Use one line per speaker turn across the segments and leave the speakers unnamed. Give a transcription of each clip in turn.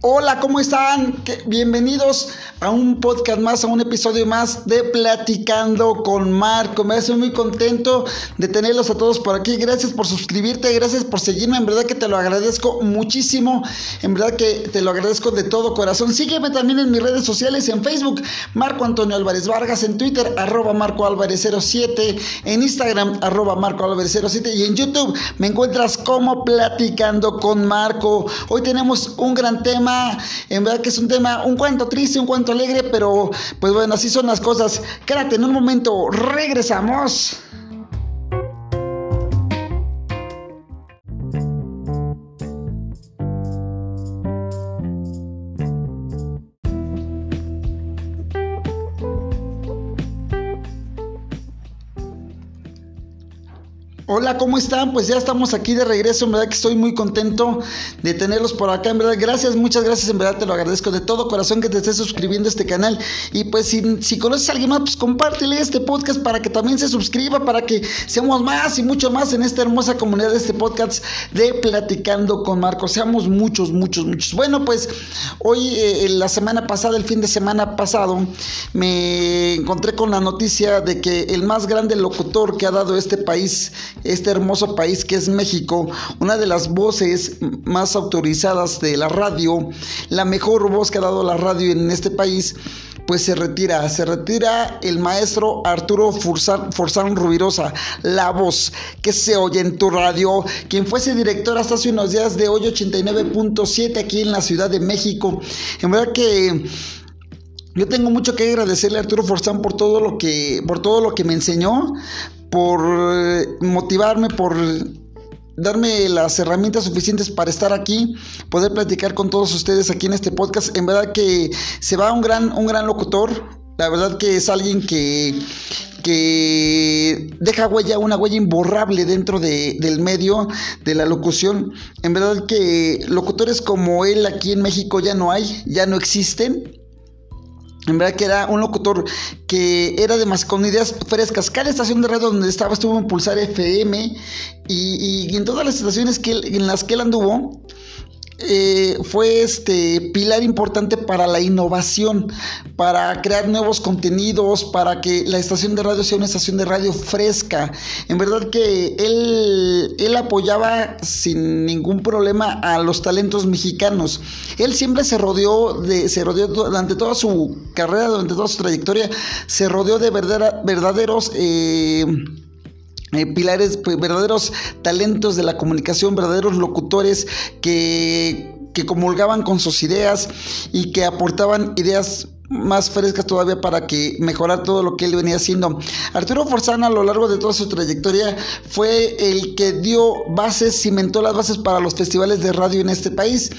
Hola, ¿cómo están? Bienvenidos a un podcast más, a un episodio más de Platicando con Marco. Me hace muy contento de tenerlos a todos por aquí. Gracias por suscribirte, gracias por seguirme. En verdad que te lo agradezco muchísimo. En verdad que te lo agradezco de todo corazón. Sígueme también en mis redes sociales, en Facebook, Marco Antonio Álvarez Vargas, en Twitter, arroba Marco Álvarez 07, en Instagram, arroba Marco Álvarez 07 y en YouTube me encuentras como Platicando con Marco. Hoy tenemos un gran tema en verdad que es un tema un cuanto triste, un cuanto alegre, pero pues bueno, así son las cosas. Quédate en un momento, regresamos. Hola, ¿cómo están? Pues ya estamos aquí de regreso, en verdad que estoy muy contento de tenerlos por acá, en verdad, gracias, muchas gracias, en verdad te lo agradezco de todo corazón que te estés suscribiendo a este canal y pues si, conoces a alguien más, pues compártele este podcast para que también se suscriba, para que seamos más y mucho más en esta hermosa comunidad de este podcast de Platicando con Marco, seamos muchos, muchos, muchos. Bueno, pues hoy, eh, la semana pasada, el fin de semana pasado, me encontré con la noticia de que el más grande locutor que ha dado este país, este hermoso país que es México, una de las voces más autorizadas de la radio, la mejor voz que ha dado la radio en este país, pues se retira, se retira el maestro Arturo Forzán, Rubirosa, la voz que se oye en tu radio, quien fuese director hasta hace unos días de hoy 89.7 aquí en la Ciudad de México. En verdad que yo tengo mucho que agradecerle a Arturo Forzán por todo lo que, por todo lo que me enseñó, por eh, motivarme, por darme las herramientas suficientes para estar aquí, poder platicar con todos ustedes aquí en este podcast. En verdad que se va un gran, un gran locutor. La verdad que es alguien que, que deja huella, una huella imborrable dentro del medio de la locución. En verdad que locutores como él aquí en México ya no hay, ya no existen. En verdad que era un locutor que era de más con ideas frescas. Cada estación de radio donde estaba estuvo en Pulsar FM y, en todas las estaciones que en las que él anduvo, eh, fue este pilar importante para la innovación, para crear nuevos contenidos, para que la estación de radio sea una estación de radio fresca. En verdad que él, él apoyaba sin ningún problema a los talentos mexicanos. Él siempre se rodeó de, se rodeó durante toda su carrera, durante toda su trayectoria, se rodeó de verdaderos eh, eh, pilares, pues, verdaderos talentos de la comunicación, verdaderos locutores que, que comulgaban con sus ideas y que aportaban ideas más frescas todavía para que mejorar todo lo que él venía haciendo. Arturo Forzana a lo largo de toda su trayectoria fue el que dio bases, cimentó las bases para los festivales de radio en este país.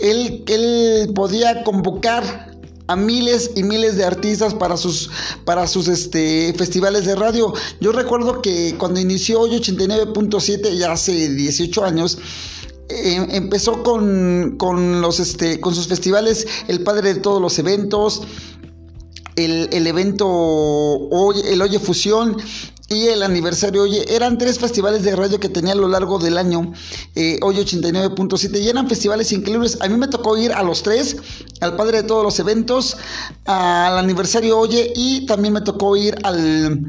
Él, él podía convocar a miles y miles de artistas para sus, para sus este, festivales de radio. Yo recuerdo que cuando inició hoy 89.7, ya hace 18 años, em, empezó con, con, los, este, con sus festivales, el padre de todos los eventos, el, el evento, hoy, el Oye Fusión, y el aniversario, oye, eran tres festivales de radio que tenía a lo largo del año, eh, hoy 89.7, y eran festivales increíbles. A mí me tocó ir a los tres, al padre de todos los eventos, al aniversario Oye, y también me tocó ir al,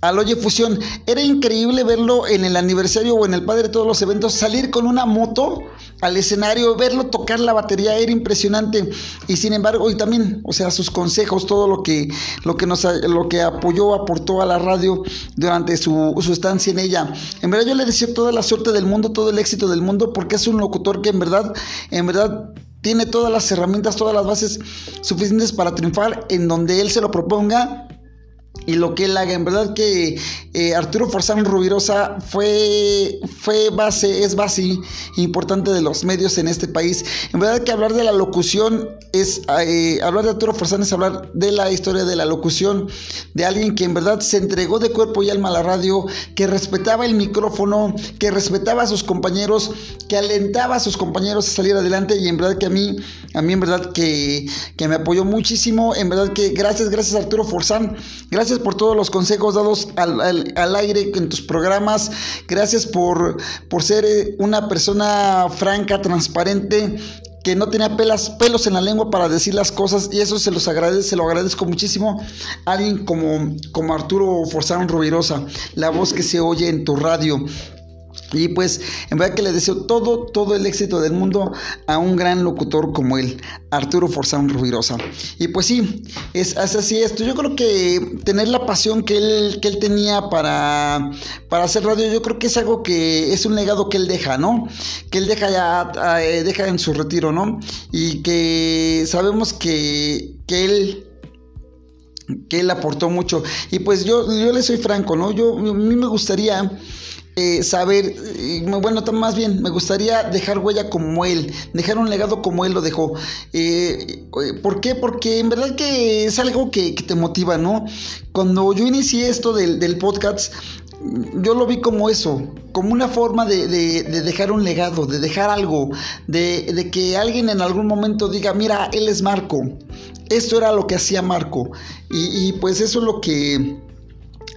al Oye Fusión. Era increíble verlo en el aniversario o en el padre de todos los eventos, salir con una moto al escenario, verlo tocar la batería, era impresionante. Y sin embargo, y también, o sea, sus consejos, todo lo que, lo que nos lo que apoyó, aportó a la radio durante su, su estancia en ella. En verdad yo le deseo toda la suerte del mundo, todo el éxito del mundo, porque es un locutor que en verdad, en verdad tiene todas las herramientas, todas las bases suficientes para triunfar en donde él se lo proponga y lo que él haga. En verdad que eh, Arturo Forzán Rubirosa fue, fue base, es base importante de los medios en este país. En verdad que hablar de la locución es, eh, hablar de Arturo Forzán es hablar de la historia de la locución, de alguien que en verdad se entregó de cuerpo y alma a la radio, que respetaba el micrófono, que respetaba a sus compañeros, que alentaba a sus compañeros a salir adelante y en verdad que a mí, a mí en verdad que, que me apoyó muchísimo, en verdad que gracias, gracias Arturo Forzán, por todos los consejos dados al, aire en tus programas. Gracias por, por ser eh, una persona franca, transparente, que no tenía pelas, pelos en la lengua para decir las cosas y eso se los agradece, se lo agradezco muchísimo a alguien como, como Arturo Forzán Rubirosa, la voz que se oye en tu radio. Y pues en verdad que le deseo todo, todo el éxito del mundo a un gran locutor como él, Arturo Forzán Rubirosa. Y pues sí, es, así esto. Yo creo que tener la pasión que él, que él tenía para, para hacer radio, yo creo que es algo que es un legado que él deja, ¿no? Que él deja ya, eh, deja en su retiro, ¿no? Y que sabemos que, que él que él aportó mucho. Y pues yo, yo le soy franco, ¿no? Yo, a mí me gustaría eh, saber, bueno, más bien, me gustaría dejar huella como él, dejar un legado como él lo dejó. Eh, eh, ¿Por qué? Porque en verdad que es algo que, te motiva, ¿no? Cuando yo inicié esto del, podcast, yo lo vi como eso, como una forma de, dejar un legado, de dejar algo, de, que alguien en algún momento diga, mira, él es Marco, esto era lo que hacía Marco, y pues eso es lo que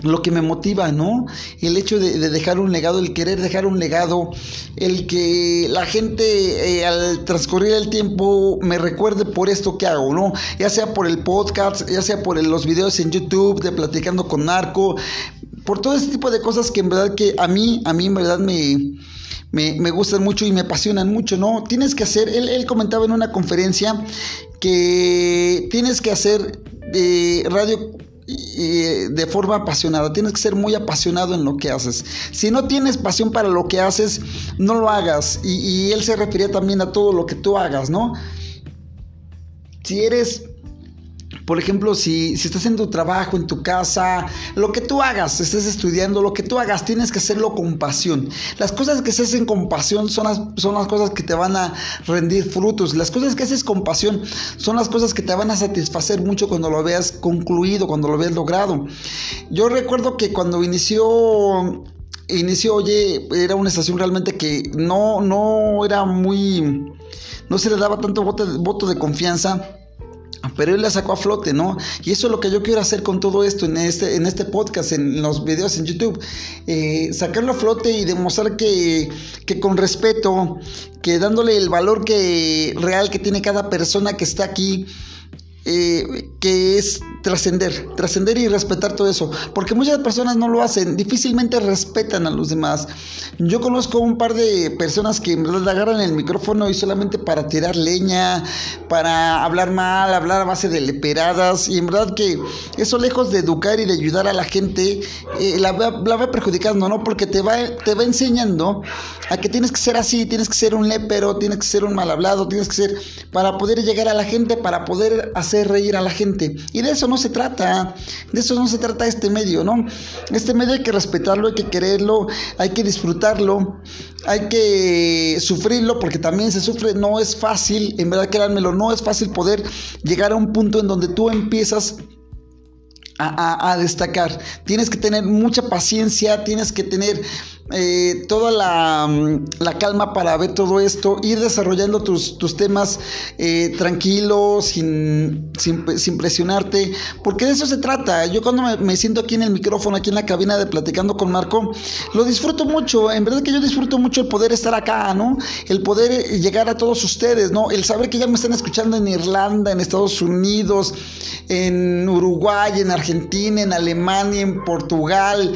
lo que me motiva, ¿no? El hecho de, dejar un legado, el querer dejar un legado, el que la gente eh, al transcurrir el tiempo me recuerde por esto que hago, ¿no? Ya sea por el podcast, ya sea por los videos en YouTube de Platicando con Narco, por todo ese tipo de cosas que en verdad que a mí, a mí en verdad me, me, gustan mucho y me apasionan mucho, ¿no? Tienes que hacer, él, comentaba en una conferencia que tienes que hacer eh, radio de forma apasionada. Tienes que ser muy apasionado en lo que haces. Si no tienes pasión para lo que haces, no lo hagas. Y, y él se refería también a todo lo que tú hagas, ¿no? Si eres por ejemplo, si, si estás en tu trabajo, en tu casa, lo que tú hagas, estés estudiando, lo que tú hagas, tienes que hacerlo con pasión. Las cosas que se hacen con pasión son las, son las cosas que te van a rendir frutos. Las cosas que haces con pasión son las cosas que te van a satisfacer mucho cuando lo veas concluido, cuando lo veas logrado. Yo recuerdo que cuando inició inició, oye, era una estación realmente que no, no era muy, no se le daba tanto voto, voto de confianza pero él la sacó a flote, ¿no? Y eso es lo que yo quiero hacer con todo esto en este, en este podcast, en los videos en YouTube. Eh, sacarlo a flote y demostrar que, que con respeto, que dándole el valor que, real que tiene cada persona que está aquí, eh, que es trascender, trascender y respetar todo eso, porque muchas personas no lo hacen, difícilmente respetan a los demás. Yo conozco un par de personas que en verdad agarran el micrófono y solamente para tirar leña, para hablar mal, hablar a base de leperadas, y en verdad que eso lejos de educar y de ayudar a la gente, eh, la, va perjudicando, ¿no? Porque te va, te va enseñando a que tienes que ser así, tienes que ser un lepero, tienes que ser un mal hablado, tienes que ser para poder llegar a la gente, para poder hacer hacer reír a la gente. Y de eso no se trata, de eso no se trata este medio, ¿no? Este medio hay que respetarlo, hay que quererlo, hay que disfrutarlo, hay que sufrirlo, porque también se sufre, no es fácil, en verdad créanmelo, no es fácil poder llegar a un punto en donde tú empiezas a, destacar. Tienes que tener mucha paciencia, tienes que tener eh, toda mm, la, calma para ver todo esto, ir desarrollando tus, temas eh, tranquilos, sin, sin, presionarte, porque de eso se trata. Yo cuando me, siento aquí en el micrófono, aquí en la cabina de Platicando con Marco, lo disfruto mucho, en verdad que yo disfruto mucho el poder estar acá, ¿no? El poder eh, llegar a todos ustedes, ¿no? El saber que ya me están escuchando en Irlanda, en Estados Unidos, en Uruguay, en Argentina, en Alemania, en Portugal,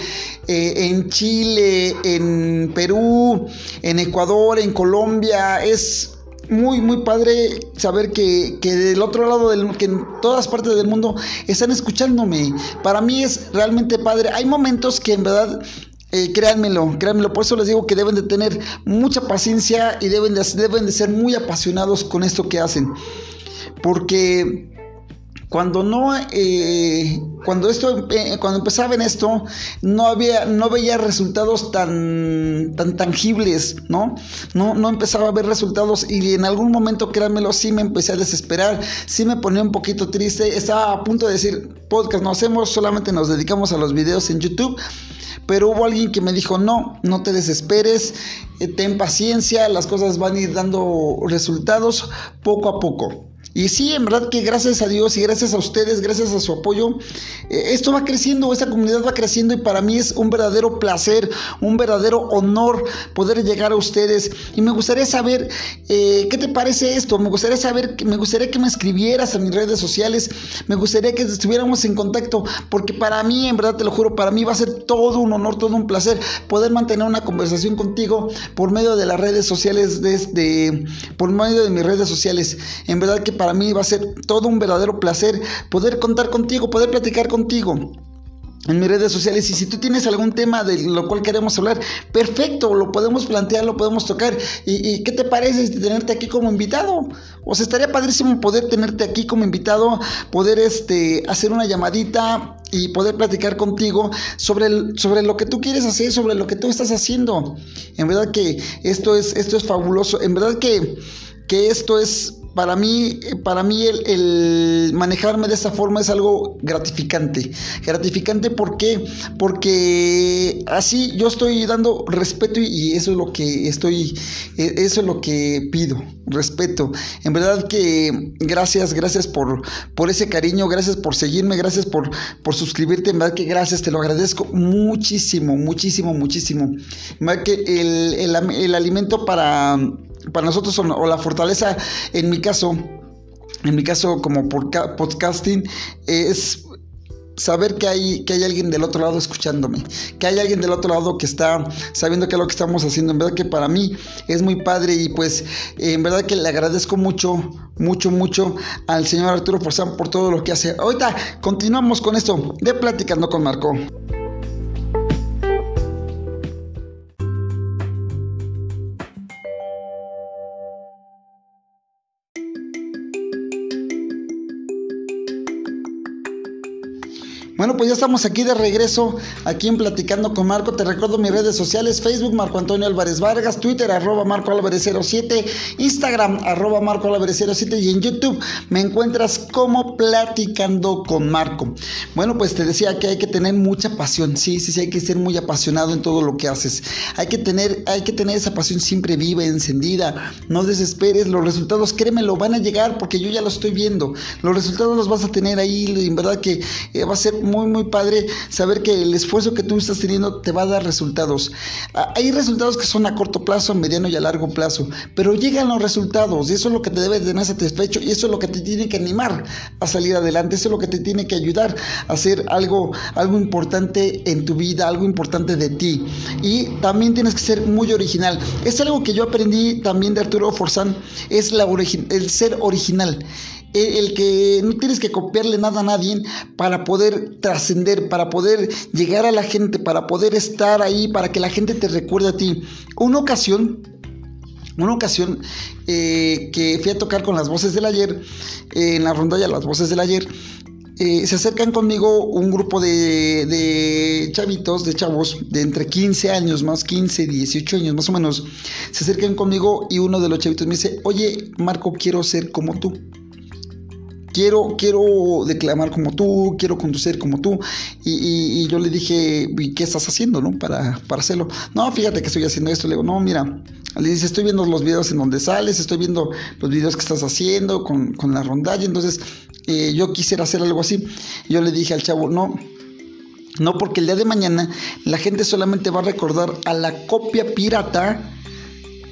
en Chile, en Perú, en Ecuador, en Colombia. Es muy, muy padre saber que, del otro lado, del, que en todas partes del mundo están escuchándome. Para mí es realmente padre. Hay momentos que en verdad eh, créanmelo, créanmelo, por eso les digo que deben de tener mucha paciencia y deben de, deben de ser muy apasionados con esto que hacen. Porque cuando no, eh, cuando esto, eh, cuando empezaba en esto, no había, no veía resultados tan, tan tangibles, ¿no? ¿no? No empezaba a ver resultados y en algún momento, créanmelo, sí me empecé a desesperar, sí me ponía un poquito triste, estaba a punto de decir, podcast no hacemos, solamente nos dedicamos a los videos en YouTube. Pero hubo alguien que me dijo, no, no te desesperes, eh, ten paciencia, las cosas van a ir dando resultados poco a poco. Y sí, en verdad que gracias a Dios y gracias a ustedes, gracias a su apoyo, eh, esto va creciendo, esta comunidad va creciendo y para mí es un verdadero placer, un verdadero honor poder llegar a ustedes. Y me gustaría saber, eh, ¿qué te parece esto? Me gustaría saber, me gustaría que me escribieras en mis redes sociales, me gustaría que estuviéramos en contacto, porque para mí, en verdad te lo juro, para mí va a ser todo un honor, todo un placer poder mantener una conversación contigo por medio de las redes sociales, desde, por medio de mis redes sociales. En verdad que para mí va a ser todo un verdadero placer poder contar contigo, poder platicar contigo en mis redes sociales y si tú tienes algún tema de lo cual queremos hablar, perfecto, lo podemos plantear, lo podemos tocar. ¿Y, qué te parece tenerte aquí como invitado? O sea, estaría padrísimo poder tenerte aquí como invitado, poder este, hacer una llamadita y poder platicar contigo sobre, sobre lo que tú quieres hacer, sobre lo que tú estás haciendo. En verdad que esto es, esto es fabuloso. En verdad que, que esto es para mí, para mí el, manejarme de esa forma es algo gratificante. Gratificante ¿por qué? Porque así yo estoy dando respeto y, eso es lo que estoy, e, eso es lo que pido, respeto. En verdad que gracias, gracias por, por ese cariño, gracias por seguirme, gracias por, por suscribirte, en verdad que gracias, te lo agradezco muchísimo, muchísimo, muchísimo. En verdad que el, el alimento para para nosotros o la fortaleza en mi caso, en mi caso como podcasting, es saber que hay, que hay alguien del otro lado escuchándome, que hay alguien del otro lado que está sabiendo qué es lo que estamos haciendo. En verdad que para mí es muy padre y pues en verdad que le agradezco mucho, mucho, mucho al señor Arturo Forzán por todo lo que hace. Ahorita continuamos con esto de Platicando con Marco. Bueno, pues ya estamos aquí de regreso, aquí en Platicando con Marco. Te recuerdo mis redes sociales, Facebook Marco Antonio Álvarez Vargas, Twitter arroba Marco Álvarez 07, Instagram arroba Marco Álvarez 07 y en YouTube me encuentras como Platicando con Marco. Bueno, pues te decía que hay que tener mucha pasión, sí, sí, sí, hay que ser muy apasionado en todo lo que haces. Hay que tener, hay que tener esa pasión siempre viva, encendida. No desesperes, los resultados, créemelo, van a llegar porque yo ya lo estoy viendo. Los resultados los vas a tener ahí, en verdad que eh, va a ser muy, muy padre saber que el esfuerzo que tú estás teniendo te va a dar resultados. Ah, hay resultados que son a corto plazo, a mediano y a largo plazo, pero llegan los resultados y eso es lo que te debe tener satisfecho y eso es lo que te tiene que animar a salir adelante, eso es lo que te tiene que ayudar a hacer algo, algo importante en tu vida, algo importante de ti. Y también tienes que ser muy original. Es algo que yo aprendí también de Arturo Forzán, es la el ser original el que no tienes que copiarle nada a nadie para poder trascender, para poder llegar a la gente, para poder estar ahí, para que la gente te recuerde a ti. Una ocasión, una ocasión eh, que fui a tocar con las voces del ayer, eh, en la rondalla Las voces del ayer, eh, se acercan conmigo un grupo de, de, chavitos, de chavos, de entre 15 años, más 15, 18 años más o menos, se acercan conmigo y uno de los chavitos me dice, oye Marco, quiero ser como tú quiero, quiero declamar como tú, quiero conducir como tú. Y, yo le dije, ¿y qué estás haciendo, no? Para, para hacerlo. No, fíjate que estoy haciendo esto. Le digo, no, mira. Le dice, estoy viendo los videos en donde sales, estoy viendo los videos que estás haciendo con, la rondalla. Entonces, eh, yo quisiera hacer algo así. yo le dije al chavo, no, no, porque el día de mañana la gente solamente va a recordar a la copia pirata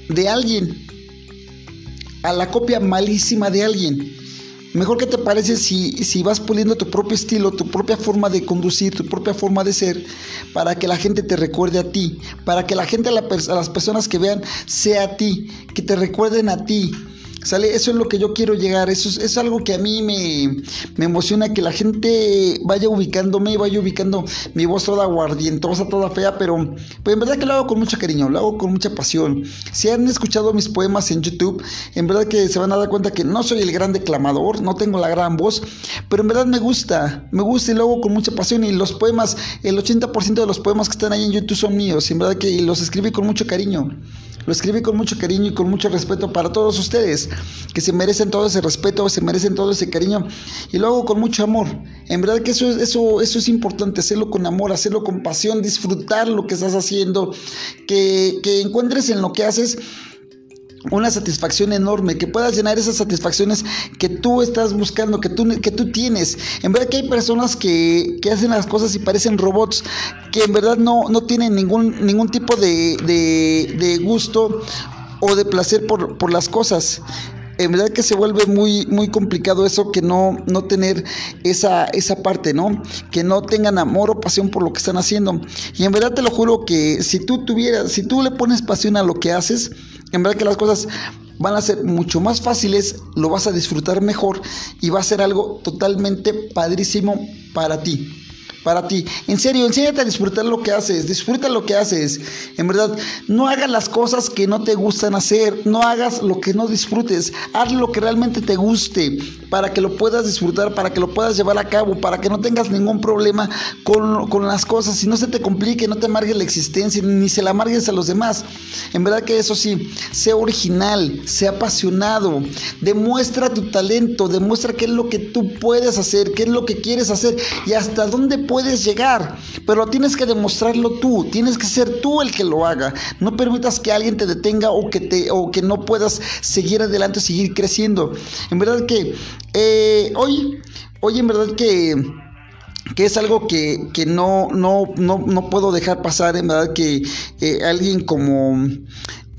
de alguien, a la copia malísima de alguien. Mejor que te parece si, si vas puliendo tu propio estilo, tu propia forma de conducir, tu propia forma de ser, para que la gente te recuerde a ti, para que la gente, a, a las personas que vean, sea a ti, que te recuerden a ti, ¿Sale? Eso es lo que yo quiero llegar. Eso es, algo que a mí me, emociona, que la gente vaya ubicándome, vaya ubicando mi voz toda guardientosa, toda fea, pero pues en verdad que lo hago con mucho cariño, lo hago con mucha pasión. Si han escuchado mis poemas en YouTube, en verdad que se van a dar cuenta que no soy el gran declamador, no tengo la gran voz, pero en verdad me gusta, me gusta y lo hago con mucha pasión. Y los poemas, el 80% de los poemas que están ahí en YouTube son míos, y en verdad que los escribí con mucho cariño. Lo escribí con mucho cariño y con mucho respeto para todos ustedes, que se merecen todo ese respeto, se merecen todo ese cariño. Y lo hago con mucho amor. En verdad que eso, eso, eso es importante, hacerlo con amor, hacerlo con pasión, disfrutar lo que estás haciendo, que, que encuentres en lo que haces una satisfacción enorme, que puedas llenar esas satisfacciones que tú estás buscando, que tú, que tú tienes. En verdad que hay personas que, que hacen las cosas y parecen robots, que en verdad no, no tienen ningún, ningún tipo de, de, gusto o de placer por, por las cosas en verdad que se vuelve muy, muy complicado eso, que no, no tener esa, esa parte, ¿no? Que no tengan amor o pasión por lo que están haciendo. Y en verdad te lo juro que si tú tuvieras, si tú le pones pasión a lo que haces, en verdad que las cosas van a ser mucho más fáciles, lo vas a disfrutar mejor y va a ser algo totalmente padrísimo para ti para ti. En serio, enséñate a disfrutar lo que haces, disfruta lo que haces. En verdad, no hagas las cosas que no te gustan hacer, no hagas lo que no disfrutes, haz lo que realmente te guste para que lo puedas disfrutar, para que lo puedas llevar a cabo, para que no tengas ningún problema con, con las cosas y no se te complique, no te amargues la existencia, ni se la amargues a los demás. En verdad que eso sí, sea original, sea apasionado, demuestra tu talento, demuestra qué es lo que tú puedes hacer, qué es lo que quieres hacer y hasta dónde puedes llegar, pero tienes que demostrarlo tú, tienes que ser tú el que lo haga. No permitas que alguien te detenga o que, te, o que no puedas seguir adelante, seguir creciendo. En verdad que eh, hoy, hoy en verdad que que es algo que, que no, no, no, no, puedo dejar pasar, en verdad que eh, alguien como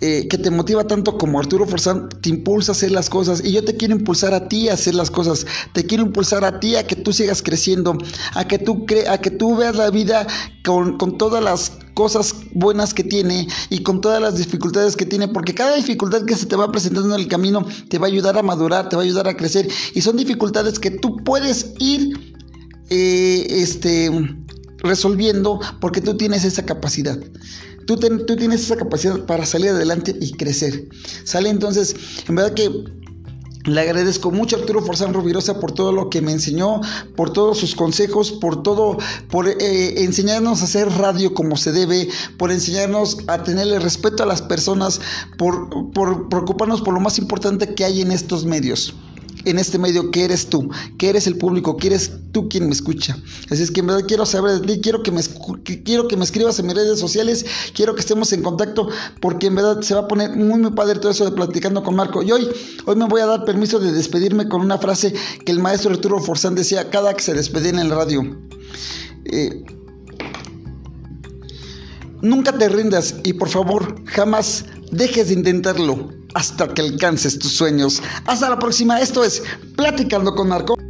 eh, que te motiva tanto como Arturo Forzán te impulsa a hacer las cosas. Y yo te quiero impulsar a ti a hacer las cosas, te quiero impulsar a ti a que tú sigas creciendo, a que tú, cre a que tú veas la vida con, con todas las cosas buenas que tiene y con todas las dificultades que tiene, porque cada dificultad que se te va presentando en el camino te va a ayudar a madurar, te va a ayudar a crecer. Y son dificultades que tú puedes ir eh, este, resolviendo porque tú tienes esa capacidad. Tú, tienes esa capacidad para salir adelante y crecer. Sale entonces, en verdad que le agradezco mucho a Arturo Forzán Rovirosa por todo lo que me enseñó, por todos sus consejos, por todo, por eh, enseñarnos a hacer radio como se debe, por enseñarnos a tenerle respeto a las personas, por preocuparnos por lo más importante que hay en estos medios en este medio que eres tú, que eres el público, que eres tú quien me escucha. Así es que en verdad quiero saber de ti, quiero que me, quiero que me escribas en mis redes sociales, quiero que estemos en contacto, porque en verdad se va a poner muy, muy padre todo eso de platicando con Marco. Y hoy, hoy me voy a dar permiso de despedirme con una frase que el maestro Arturo Forzán decía cada que se despedía en el radio. Eh, nunca te rindas y por favor jamás dejes de intentarlo hasta que alcances tus sueños. Hasta la próxima, esto es Platicando con Marco.